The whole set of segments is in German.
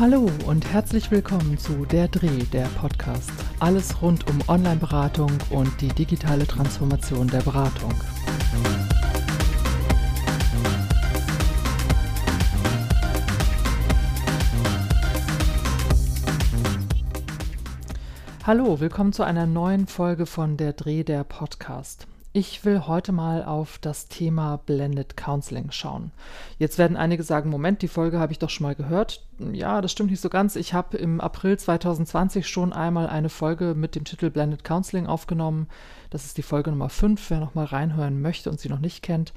Hallo und herzlich willkommen zu Der Dreh, der Podcast. Alles rund um Online-Beratung und die digitale Transformation der Beratung. Hallo, willkommen zu einer neuen Folge von Der Dreh, der Podcast. Ich will heute mal auf das Thema Blended Counseling schauen. Jetzt werden einige sagen, Moment, die Folge habe ich doch schon mal gehört. Ja, das stimmt nicht so ganz. Ich habe im April 2020 schon einmal eine Folge mit dem Titel Blended Counseling aufgenommen. Das ist die Folge Nummer 5, wer noch mal reinhören möchte und sie noch nicht kennt.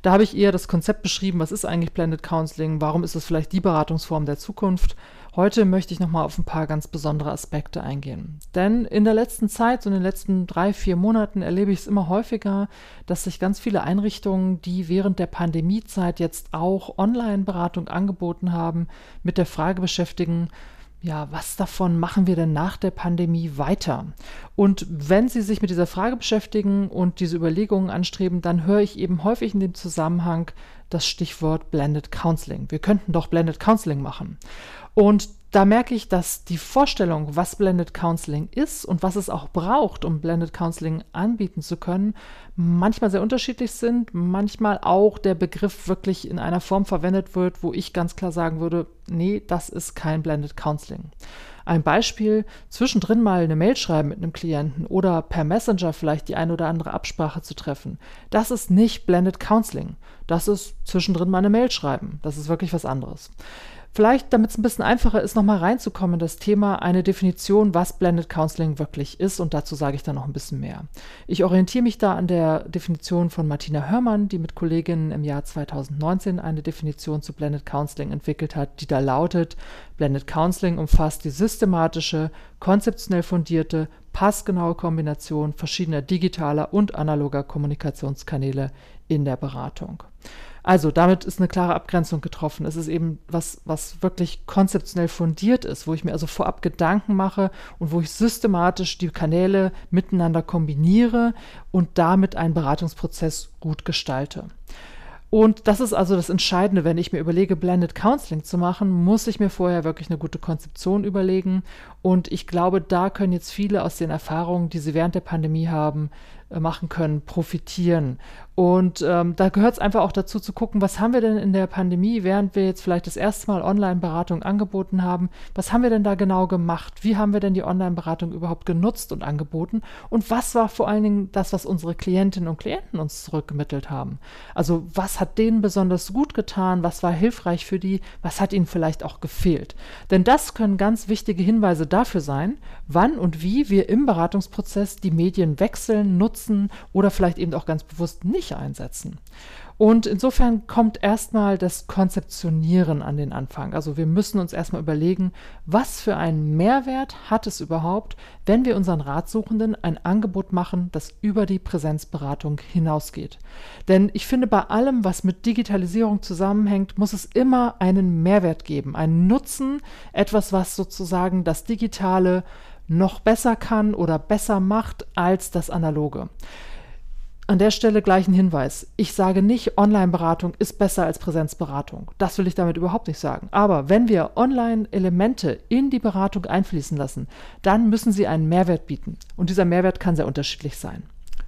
Da habe ich eher das Konzept beschrieben, was ist eigentlich Blended Counseling, warum ist es vielleicht die Beratungsform der Zukunft Heute möchte ich nochmal auf ein paar ganz besondere Aspekte eingehen. Denn in der letzten Zeit, so in den letzten drei, vier Monaten, erlebe ich es immer häufiger, dass sich ganz viele Einrichtungen, die während der Pandemiezeit jetzt auch Online-Beratung angeboten haben, mit der Frage beschäftigen, ja, was davon machen wir denn nach der Pandemie weiter? Und wenn Sie sich mit dieser Frage beschäftigen und diese Überlegungen anstreben, dann höre ich eben häufig in dem Zusammenhang das Stichwort Blended Counseling. Wir könnten doch Blended Counseling machen. Und da merke ich, dass die Vorstellung, was Blended Counseling ist und was es auch braucht, um Blended Counseling anbieten zu können, manchmal sehr unterschiedlich sind, manchmal auch der Begriff wirklich in einer Form verwendet wird, wo ich ganz klar sagen würde, nee, das ist kein Blended Counseling. Ein Beispiel, zwischendrin mal eine Mail schreiben mit einem Klienten oder per Messenger vielleicht die eine oder andere Absprache zu treffen. Das ist nicht Blended Counseling. Das ist zwischendrin mal eine Mail schreiben. Das ist wirklich was anderes. Vielleicht, damit es ein bisschen einfacher ist, nochmal reinzukommen in das Thema, eine Definition, was Blended Counseling wirklich ist und dazu sage ich dann noch ein bisschen mehr. Ich orientiere mich da an der Definition von Martina Hörmann, die mit Kolleginnen im Jahr 2019 eine Definition zu Blended Counseling entwickelt hat, die da lautet, Blended Counseling umfasst die systematische, konzeptionell fundierte, passgenaue Kombination verschiedener digitaler und analoger Kommunikationskanäle in der Beratung. Also damit ist eine klare Abgrenzung getroffen. Es ist eben was, was wirklich konzeptionell fundiert ist, wo ich mir also vorab Gedanken mache und wo ich systematisch die Kanäle miteinander kombiniere und damit einen Beratungsprozess gut gestalte. Und das ist also das Entscheidende, wenn ich mir überlege, Blended Counseling zu machen, muss ich mir vorher wirklich eine gute Konzeption überlegen. Und ich glaube, da können jetzt viele aus den Erfahrungen, die sie während der Pandemie haben, machen können, profitieren. Und ähm, da gehört es einfach auch dazu zu gucken, was haben wir denn in der Pandemie, während wir jetzt vielleicht das erste Mal Online-Beratung angeboten haben, was haben wir denn da genau gemacht? Wie haben wir denn die Online-Beratung überhaupt genutzt und angeboten? Und was war vor allen Dingen das, was unsere Klientinnen und Klienten uns zurückgemittelt haben? Also was hat denen besonders gut getan? Was war hilfreich für die? Was hat ihnen vielleicht auch gefehlt? Denn das können ganz wichtige Hinweise dafür sein, wann und wie wir im Beratungsprozess die Medien wechseln, nutzen oder vielleicht eben auch ganz bewusst nicht nicht einsetzen. Und insofern kommt erstmal das Konzeptionieren an den Anfang. Also wir müssen uns erstmal überlegen, was für einen Mehrwert hat es überhaupt, wenn wir unseren Ratsuchenden ein Angebot machen, das über die Präsenzberatung hinausgeht. Denn ich finde, bei allem, was mit Digitalisierung zusammenhängt, muss es immer einen Mehrwert geben, einen Nutzen, etwas, was sozusagen das Digitale noch besser kann oder besser macht als das Analoge. An der Stelle gleich ein Hinweis. Ich sage nicht, Online-Beratung ist besser als Präsenzberatung. Das will ich damit überhaupt nicht sagen. Aber wenn wir Online-Elemente in die Beratung einfließen lassen, dann müssen sie einen Mehrwert bieten. Und dieser Mehrwert kann sehr unterschiedlich sein.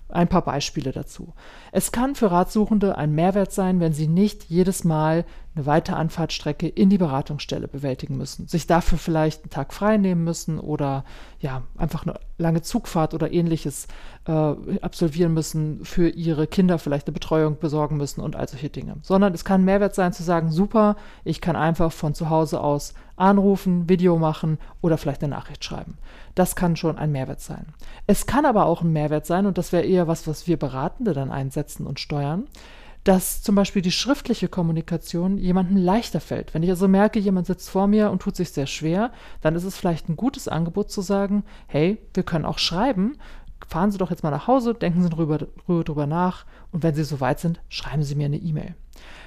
Ein paar Beispiele dazu. Es kann für Ratsuchende ein Mehrwert sein, wenn sie nicht jedes Mal eine weite Anfahrtstrecke in die Beratungsstelle bewältigen müssen, sich dafür vielleicht einen Tag frei nehmen müssen oder ja, einfach eine lange Zugfahrt oder ähnliches äh, absolvieren müssen, für ihre Kinder vielleicht eine Betreuung besorgen müssen und all solche Dinge. Sondern es kann Mehrwert sein zu sagen, super, ich kann einfach von zu Hause aus anrufen, Video machen oder vielleicht eine Nachricht schreiben. Das kann schon ein Mehrwert sein. Es kann aber auch ein Mehrwert sein, und das wäre eher was, was wir Beratende dann einsetzen und steuern, dass zum Beispiel die schriftliche Kommunikation jemandem leichter fällt. Wenn ich also merke, jemand sitzt vor mir und tut sich sehr schwer, dann ist es vielleicht ein gutes Angebot zu sagen, hey, wir können auch schreiben, fahren Sie doch jetzt mal nach Hause, denken Sie drüber, drüber nach und wenn Sie soweit sind, schreiben Sie mir eine E-Mail.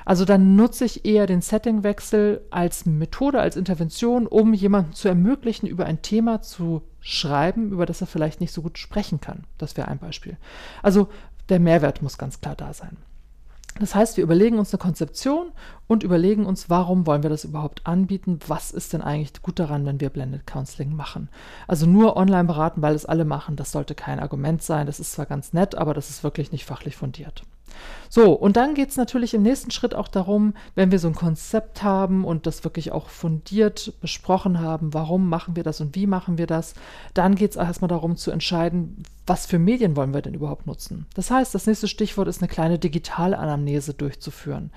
Also dann nutze ich eher den Settingwechsel als Methode, als Intervention, um jemandem zu ermöglichen, über ein Thema zu schreiben, über das er vielleicht nicht so gut sprechen kann. Das wäre ein Beispiel. Also der Mehrwert muss ganz klar da sein. Das heißt, wir überlegen uns eine Konzeption und überlegen uns, warum wollen wir das überhaupt anbieten? Was ist denn eigentlich gut daran, wenn wir Blended Counseling machen? Also nur online beraten, weil es alle machen, das sollte kein Argument sein. Das ist zwar ganz nett, aber das ist wirklich nicht fachlich fundiert. So, und dann geht es natürlich im nächsten Schritt auch darum, wenn wir so ein Konzept haben und das wirklich auch fundiert besprochen haben, warum machen wir das und wie machen wir das, dann geht es erstmal darum zu entscheiden, was für Medien wollen wir denn überhaupt nutzen. Das heißt, das nächste Stichwort ist eine kleine Digitalanamnese durchzuführen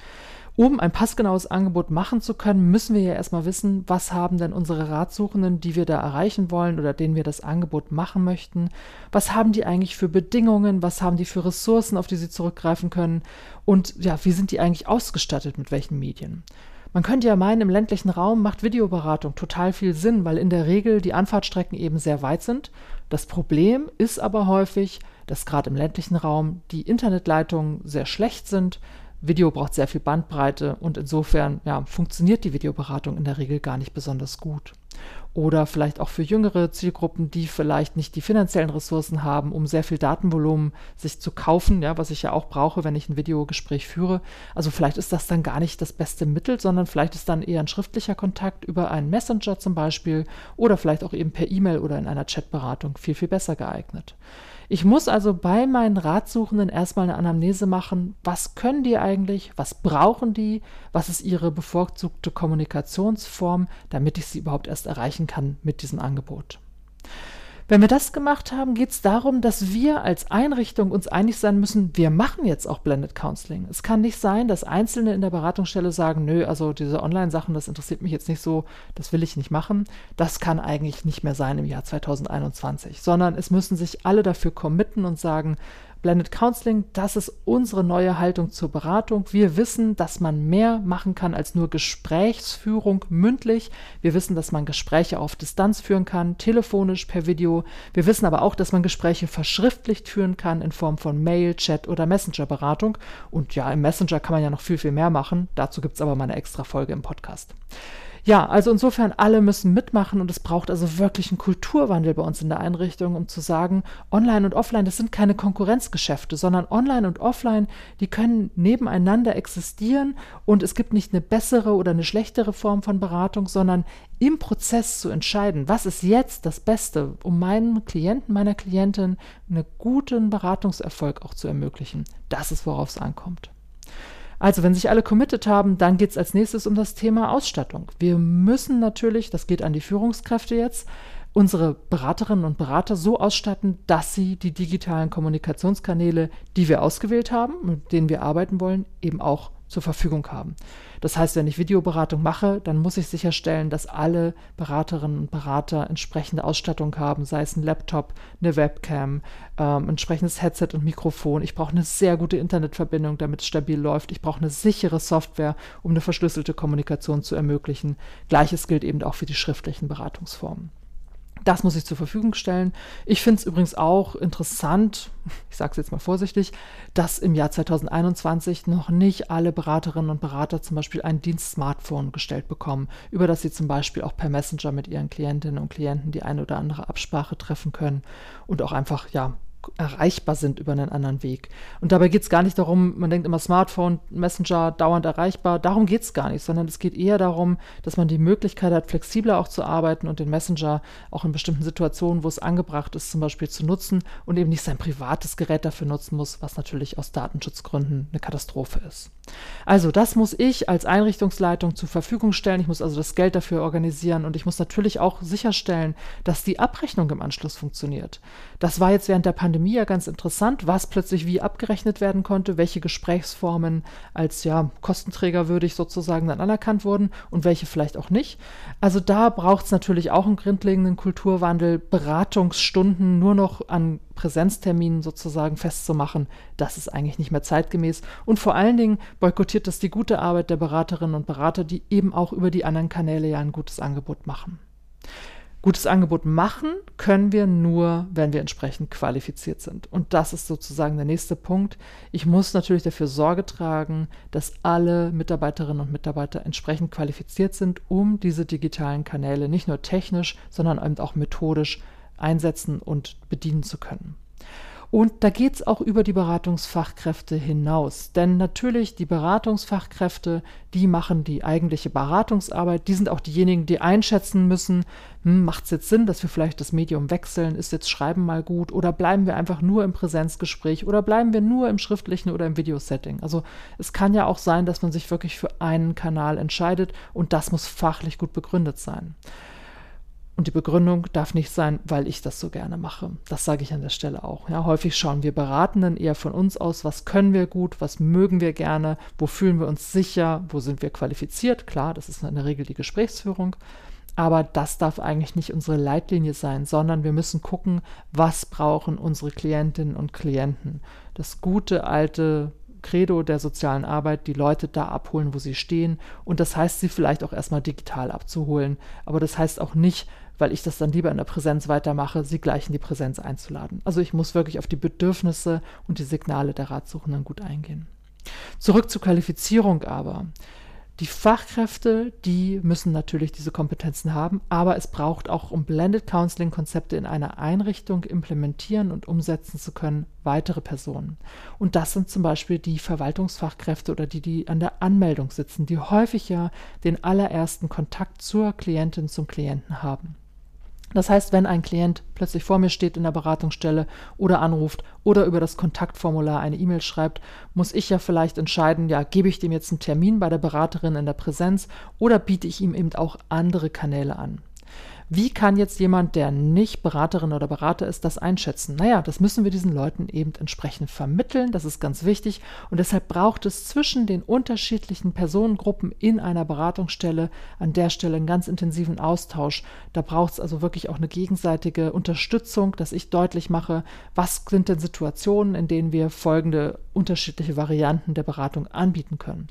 um ein passgenaues Angebot machen zu können, müssen wir ja erstmal wissen, was haben denn unsere Ratsuchenden, die wir da erreichen wollen oder denen wir das Angebot machen möchten, was haben die eigentlich für Bedingungen, was haben die für Ressourcen, auf die sie zurückgreifen können und ja, wie sind die eigentlich ausgestattet mit welchen Medien. Man könnte ja meinen, im ländlichen Raum macht Videoberatung total viel Sinn, weil in der Regel die Anfahrtstrecken eben sehr weit sind. Das Problem ist aber häufig, dass gerade im ländlichen Raum die Internetleitungen sehr schlecht sind, Video braucht sehr viel Bandbreite und insofern ja, funktioniert die Videoberatung in der Regel gar nicht besonders gut. Oder vielleicht auch für jüngere Zielgruppen, die vielleicht nicht die finanziellen Ressourcen haben, um sehr viel Datenvolumen sich zu kaufen, ja, was ich ja auch brauche, wenn ich ein Videogespräch führe. Also vielleicht ist das dann gar nicht das beste Mittel, sondern vielleicht ist dann eher ein schriftlicher Kontakt über einen Messenger zum Beispiel oder vielleicht auch eben per E-Mail oder in einer Chatberatung viel, viel besser geeignet. Ich muss also bei meinen Ratsuchenden erstmal eine Anamnese machen. Was können die eigentlich? Was brauchen die? Was ist ihre bevorzugte Kommunikationsform, damit ich sie überhaupt erst erreichen kann mit diesem Angebot? Wenn wir das gemacht haben, geht es darum, dass wir als Einrichtung uns einig sein müssen, wir machen jetzt auch Blended Counseling. Es kann nicht sein, dass Einzelne in der Beratungsstelle sagen, nö, also diese Online-Sachen, das interessiert mich jetzt nicht so, das will ich nicht machen. Das kann eigentlich nicht mehr sein im Jahr 2021, sondern es müssen sich alle dafür committen und sagen, Blended Counseling, das ist unsere neue Haltung zur Beratung. Wir wissen, dass man mehr machen kann als nur Gesprächsführung mündlich. Wir wissen, dass man Gespräche auf Distanz führen kann, telefonisch, per Video. Wir wissen aber auch, dass man Gespräche verschriftlicht führen kann in Form von Mail, Chat oder Messenger-Beratung. Und ja, im Messenger kann man ja noch viel, viel mehr machen. Dazu gibt es aber mal eine extra Folge im Podcast. Ja, also insofern alle müssen mitmachen und es braucht also wirklich einen Kulturwandel bei uns in der Einrichtung, um zu sagen, online und offline, das sind keine Konkurrenzgeschäfte, sondern online und offline, die können nebeneinander existieren und es gibt nicht eine bessere oder eine schlechtere Form von Beratung, sondern im Prozess zu entscheiden, was ist jetzt das Beste, um meinen Klienten, meiner Klientin einen guten Beratungserfolg auch zu ermöglichen. Das ist, worauf es ankommt. Also, wenn sich alle committed haben, dann geht es als nächstes um das Thema Ausstattung. Wir müssen natürlich, das geht an die Führungskräfte jetzt, unsere Beraterinnen und Berater so ausstatten, dass sie die digitalen Kommunikationskanäle, die wir ausgewählt haben, mit denen wir arbeiten wollen, eben auch zur Verfügung haben. Das heißt, wenn ich Videoberatung mache, dann muss ich sicherstellen, dass alle Beraterinnen und Berater entsprechende Ausstattung haben, sei es ein Laptop, eine Webcam, ähm, entsprechendes Headset und Mikrofon. Ich brauche eine sehr gute Internetverbindung, damit es stabil läuft. Ich brauche eine sichere Software, um eine verschlüsselte Kommunikation zu ermöglichen. Gleiches gilt eben auch für die schriftlichen Beratungsformen. Das muss ich zur Verfügung stellen. Ich finde es übrigens auch interessant, ich sage es jetzt mal vorsichtig, dass im Jahr 2021 noch nicht alle Beraterinnen und Berater zum Beispiel ein Dienst-Smartphone gestellt bekommen, über das sie zum Beispiel auch per Messenger mit ihren Klientinnen und Klienten die eine oder andere Absprache treffen können und auch einfach ja erreichbar sind über einen anderen Weg. Und dabei geht es gar nicht darum, man denkt immer Smartphone, Messenger, dauernd erreichbar. Darum geht es gar nicht, sondern es geht eher darum, dass man die Möglichkeit hat, flexibler auch zu arbeiten und den Messenger auch in bestimmten Situationen, wo es angebracht ist, zum Beispiel zu nutzen und eben nicht sein privates Gerät dafür nutzen muss, was natürlich aus Datenschutzgründen eine Katastrophe ist. Also das muss ich als Einrichtungsleitung zur Verfügung stellen. Ich muss also das Geld dafür organisieren und ich muss natürlich auch sicherstellen, dass die Abrechnung im Anschluss funktioniert. Das war jetzt während der Pandemie ja ganz interessant, was plötzlich wie abgerechnet werden konnte, welche Gesprächsformen als ja kostenträgerwürdig sozusagen dann anerkannt wurden und welche vielleicht auch nicht. Also da braucht es natürlich auch einen grundlegenden Kulturwandel, Beratungsstunden nur noch an Präsenzterminen sozusagen festzumachen, das ist eigentlich nicht mehr zeitgemäß. Und vor allen Dingen boykottiert das die gute Arbeit der Beraterinnen und Berater, die eben auch über die anderen Kanäle ja ein gutes Angebot machen. Gutes Angebot machen können wir nur, wenn wir entsprechend qualifiziert sind. Und das ist sozusagen der nächste Punkt. Ich muss natürlich dafür Sorge tragen, dass alle Mitarbeiterinnen und Mitarbeiter entsprechend qualifiziert sind, um diese digitalen Kanäle nicht nur technisch, sondern eben auch methodisch einsetzen und bedienen zu können. Und da geht es auch über die Beratungsfachkräfte hinaus. Denn natürlich, die Beratungsfachkräfte, die machen die eigentliche Beratungsarbeit. Die sind auch diejenigen, die einschätzen müssen, hm, macht es jetzt Sinn, dass wir vielleicht das Medium wechseln? Ist jetzt Schreiben mal gut? Oder bleiben wir einfach nur im Präsenzgespräch? Oder bleiben wir nur im schriftlichen oder im Videosetting? Also es kann ja auch sein, dass man sich wirklich für einen Kanal entscheidet und das muss fachlich gut begründet sein. Und die Begründung darf nicht sein, weil ich das so gerne mache. Das sage ich an der Stelle auch. Ja, häufig schauen wir Beratenden eher von uns aus, was können wir gut, was mögen wir gerne, wo fühlen wir uns sicher, wo sind wir qualifiziert. Klar, das ist in der Regel die Gesprächsführung. Aber das darf eigentlich nicht unsere Leitlinie sein, sondern wir müssen gucken, was brauchen unsere Klientinnen und Klienten. Das gute alte Credo der sozialen Arbeit, die Leute da abholen, wo sie stehen. Und das heißt, sie vielleicht auch erstmal digital abzuholen. Aber das heißt auch nicht, weil ich das dann lieber in der Präsenz weitermache, sie gleich in die Präsenz einzuladen. Also ich muss wirklich auf die Bedürfnisse und die Signale der Ratsuchenden gut eingehen. Zurück zur Qualifizierung aber. Die Fachkräfte, die müssen natürlich diese Kompetenzen haben, aber es braucht auch, um Blended Counseling Konzepte in einer Einrichtung implementieren und umsetzen zu können, weitere Personen. Und das sind zum Beispiel die Verwaltungsfachkräfte oder die, die an der Anmeldung sitzen, die häufig ja den allerersten Kontakt zur Klientin, zum Klienten haben. Das heißt, wenn ein Klient plötzlich vor mir steht in der Beratungsstelle oder anruft oder über das Kontaktformular eine E-Mail schreibt, muss ich ja vielleicht entscheiden, ja, gebe ich dem jetzt einen Termin bei der Beraterin in der Präsenz oder biete ich ihm eben auch andere Kanäle an. Wie kann jetzt jemand, der nicht Beraterin oder Berater ist, das einschätzen? Naja, das müssen wir diesen Leuten eben entsprechend vermitteln. Das ist ganz wichtig. Und deshalb braucht es zwischen den unterschiedlichen Personengruppen in einer Beratungsstelle an der Stelle einen ganz intensiven Austausch. Da braucht es also wirklich auch eine gegenseitige Unterstützung, dass ich deutlich mache, was sind denn Situationen, in denen wir folgende unterschiedliche Varianten der Beratung anbieten können.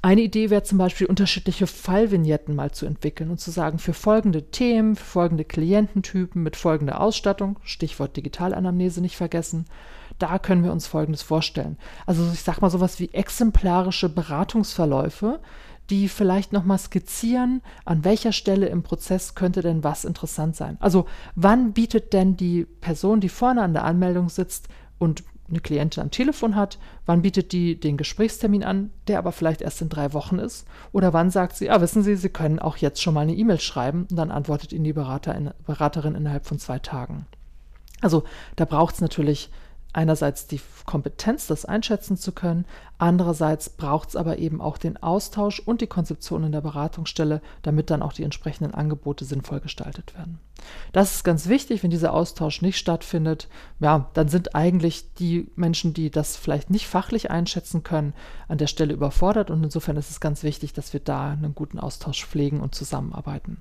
Eine Idee wäre zum Beispiel, unterschiedliche Fallvignetten mal zu entwickeln und zu sagen, für folgende Themen, für folgende Kliententypen mit folgender Ausstattung, Stichwort Digitalanamnese nicht vergessen, da können wir uns Folgendes vorstellen. Also ich sage mal sowas wie exemplarische Beratungsverläufe, die vielleicht nochmal skizzieren, an welcher Stelle im Prozess könnte denn was interessant sein. Also wann bietet denn die Person, die vorne an der Anmeldung sitzt und eine Klientin am Telefon hat, wann bietet die den Gesprächstermin an, der aber vielleicht erst in drei Wochen ist? Oder wann sagt sie, ah, wissen Sie, Sie können auch jetzt schon mal eine E-Mail schreiben und dann antwortet Ihnen die Berater, Beraterin innerhalb von zwei Tagen. Also da braucht es natürlich einerseits die Kompetenz, das einschätzen zu können, andererseits braucht es aber eben auch den Austausch und die Konzeption in der Beratungsstelle, damit dann auch die entsprechenden Angebote sinnvoll gestaltet werden. Das ist ganz wichtig, wenn dieser Austausch nicht stattfindet, ja, dann sind eigentlich die Menschen, die das vielleicht nicht fachlich einschätzen können, an der Stelle überfordert und insofern ist es ganz wichtig, dass wir da einen guten Austausch pflegen und zusammenarbeiten.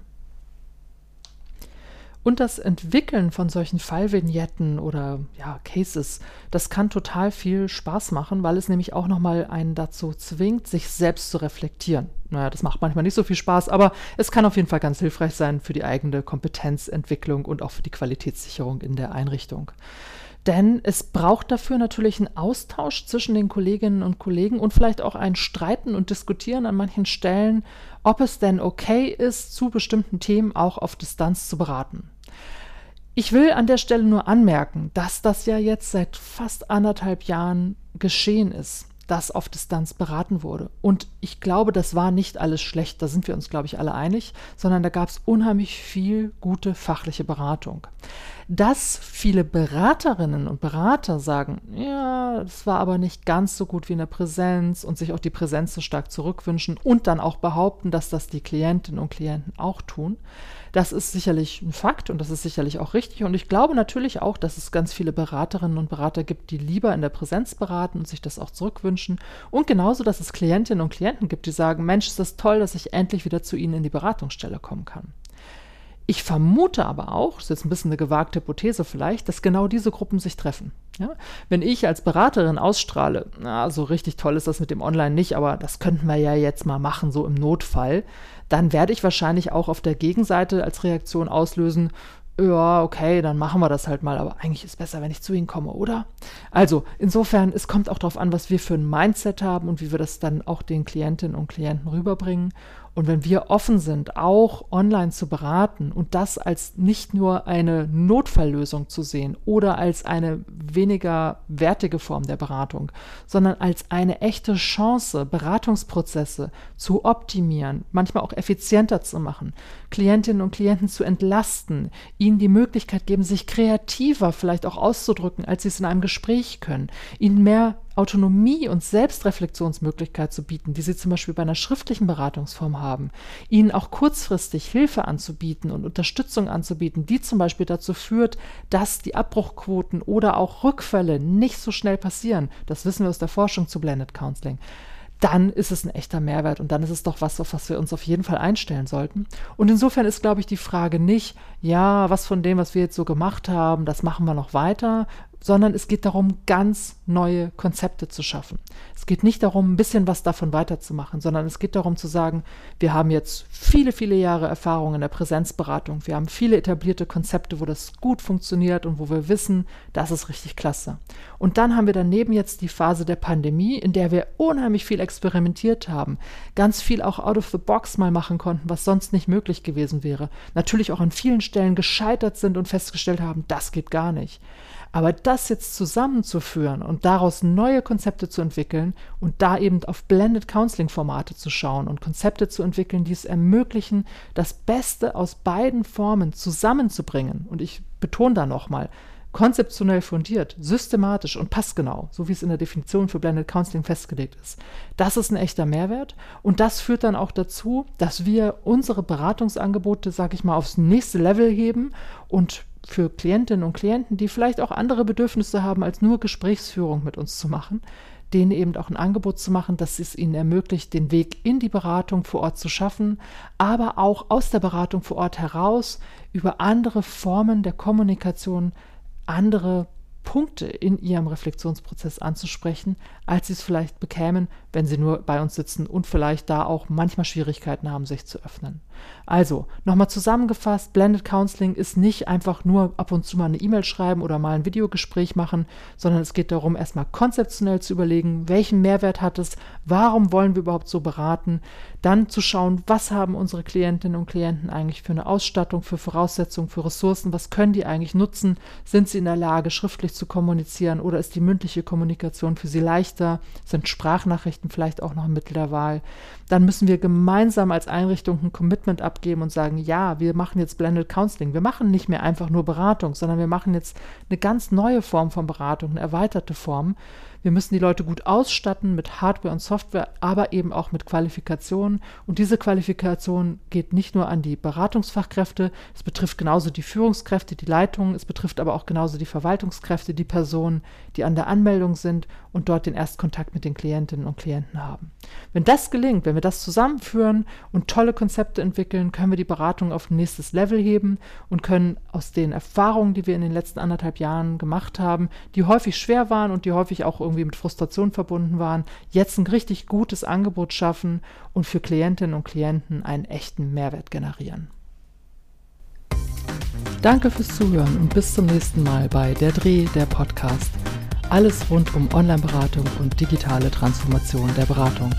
Und das Entwickeln von solchen Fallvignetten oder ja, Cases, das kann total viel Spaß machen, weil es nämlich auch nochmal einen dazu zwingt, sich selbst zu reflektieren. Naja, das macht manchmal nicht so viel Spaß, aber es kann auf jeden Fall ganz hilfreich sein für die eigene Kompetenzentwicklung und auch für die Qualitätssicherung in der Einrichtung. Denn es braucht dafür natürlich einen Austausch zwischen den Kolleginnen und Kollegen und vielleicht auch ein Streiten und Diskutieren an manchen Stellen, ob es denn okay ist, zu bestimmten Themen auch auf Distanz zu beraten. Ich will an der Stelle nur anmerken, dass das ja jetzt seit fast anderthalb Jahren geschehen ist, dass auf Distanz beraten wurde. Und ich glaube, das war nicht alles schlecht, da sind wir uns, glaube ich, alle einig, sondern da gab es unheimlich viel gute fachliche Beratung. Dass viele Beraterinnen und Berater sagen, ja, das war aber nicht ganz so gut wie in der Präsenz und sich auch die Präsenz so stark zurückwünschen und dann auch behaupten, dass das die Klientinnen und Klienten auch tun, das ist sicherlich ein Fakt und das ist sicherlich auch richtig. Und ich glaube natürlich auch, dass es ganz viele Beraterinnen und Berater gibt, die lieber in der Präsenz beraten und sich das auch zurückwünschen. Und genauso, dass es Klientinnen und Klienten gibt, die sagen, Mensch, ist das toll, dass ich endlich wieder zu Ihnen in die Beratungsstelle kommen kann. Ich vermute aber auch, das ist jetzt ein bisschen eine gewagte Hypothese vielleicht, dass genau diese Gruppen sich treffen. Ja? Wenn ich als Beraterin ausstrahle, na, so richtig toll ist das mit dem Online nicht, aber das könnten wir ja jetzt mal machen, so im Notfall, dann werde ich wahrscheinlich auch auf der Gegenseite als Reaktion auslösen, ja, okay, dann machen wir das halt mal, aber eigentlich ist es besser, wenn ich zu Ihnen komme, oder? Also, insofern, es kommt auch darauf an, was wir für ein Mindset haben und wie wir das dann auch den Klientinnen und Klienten rüberbringen. Und wenn wir offen sind, auch online zu beraten und das als nicht nur eine Notfalllösung zu sehen oder als eine weniger wertige Form der Beratung, sondern als eine echte Chance, Beratungsprozesse zu optimieren, manchmal auch effizienter zu machen, Klientinnen und Klienten zu entlasten, ihnen die Möglichkeit geben, sich kreativer vielleicht auch auszudrücken, als sie es in einem Gespräch können, ihnen mehr Autonomie und Selbstreflexionsmöglichkeit zu bieten, die sie zum Beispiel bei einer schriftlichen Beratungsform haben, ihnen auch kurzfristig Hilfe anzubieten und Unterstützung anzubieten, die zum Beispiel dazu führt, dass die Abbruchquoten oder auch Rückfälle nicht so schnell passieren. Das wissen wir aus der Forschung zu Blended Counseling dann ist es ein echter Mehrwert und dann ist es doch was, auf was wir uns auf jeden Fall einstellen sollten. Und insofern ist, glaube ich, die Frage nicht, ja, was von dem, was wir jetzt so gemacht haben, das machen wir noch weiter, sondern es geht darum, ganz neue Konzepte zu schaffen. Es geht nicht darum, ein bisschen was davon weiterzumachen, sondern es geht darum zu sagen, wir haben jetzt viele, viele Jahre Erfahrung in der Präsenzberatung. Wir haben viele etablierte Konzepte, wo das gut funktioniert und wo wir wissen, das ist richtig klasse. Und dann haben wir daneben jetzt die Phase der Pandemie, in der wir unheimlich viel experimentiert haben, ganz viel auch out of the box mal machen konnten, was sonst nicht möglich gewesen wäre. Natürlich auch an vielen Stellen gescheitert sind und festgestellt haben, das geht gar nicht. Aber das jetzt zusammenzuführen und daraus neue Konzepte zu entwickeln und da eben auf Blended Counseling Formate zu schauen und Konzepte zu entwickeln, die es ermöglichen, das Beste aus beiden Formen zusammenzubringen. Und ich betone da nochmal, konzeptionell fundiert, systematisch und passgenau, so wie es in der Definition für Blended Counseling festgelegt ist. Das ist ein echter Mehrwert und das führt dann auch dazu, dass wir unsere Beratungsangebote, sage ich mal, aufs nächste Level heben und für Klientinnen und Klienten, die vielleicht auch andere Bedürfnisse haben, als nur Gesprächsführung mit uns zu machen, denen eben auch ein Angebot zu machen, dass es ihnen ermöglicht, den Weg in die Beratung vor Ort zu schaffen, aber auch aus der Beratung vor Ort heraus über andere Formen der Kommunikation andere Punkte in ihrem Reflexionsprozess anzusprechen, als sie es vielleicht bekämen, wenn sie nur bei uns sitzen und vielleicht da auch manchmal Schwierigkeiten haben, sich zu öffnen. Also, nochmal zusammengefasst, Blended Counseling ist nicht einfach nur ab und zu mal eine E-Mail schreiben oder mal ein Videogespräch machen, sondern es geht darum, erstmal konzeptionell zu überlegen, welchen Mehrwert hat es, warum wollen wir überhaupt so beraten, dann zu schauen, was haben unsere Klientinnen und Klienten eigentlich für eine Ausstattung, für Voraussetzungen, für Ressourcen, was können die eigentlich nutzen, sind sie in der Lage, schriftlich zu kommunizieren oder ist die mündliche Kommunikation für sie leichter, sind Sprachnachrichten vielleicht auch noch ein Mittel der Wahl. Dann müssen wir gemeinsam als Einrichtung ein Commitment abgeben und sagen, ja, wir machen jetzt Blended Counseling. Wir machen nicht mehr einfach nur Beratung, sondern wir machen jetzt eine ganz neue Form von Beratung, eine erweiterte Form. Wir müssen die Leute gut ausstatten mit Hardware und Software, aber eben auch mit Qualifikationen. Und diese Qualifikation geht nicht nur an die Beratungsfachkräfte, es betrifft genauso die Führungskräfte, die Leitungen, es betrifft aber auch genauso die Verwaltungskräfte, die Personen, die an der Anmeldung sind und dort den Erstkontakt mit den Klientinnen und Klienten haben. Wenn das gelingt, wenn wir das zusammenführen und tolle Konzepte entwickeln, können wir die Beratung auf ein nächstes Level heben und können aus den Erfahrungen, die wir in den letzten anderthalb Jahren gemacht haben, die häufig schwer waren und die häufig auch irgendwie mit Frustration verbunden waren, jetzt ein richtig gutes Angebot schaffen und für Klientinnen und Klienten einen echten Mehrwert generieren. Danke fürs Zuhören und bis zum nächsten Mal bei Der Dreh, der Podcast. Alles rund um Online-Beratung und digitale Transformation der Beratung.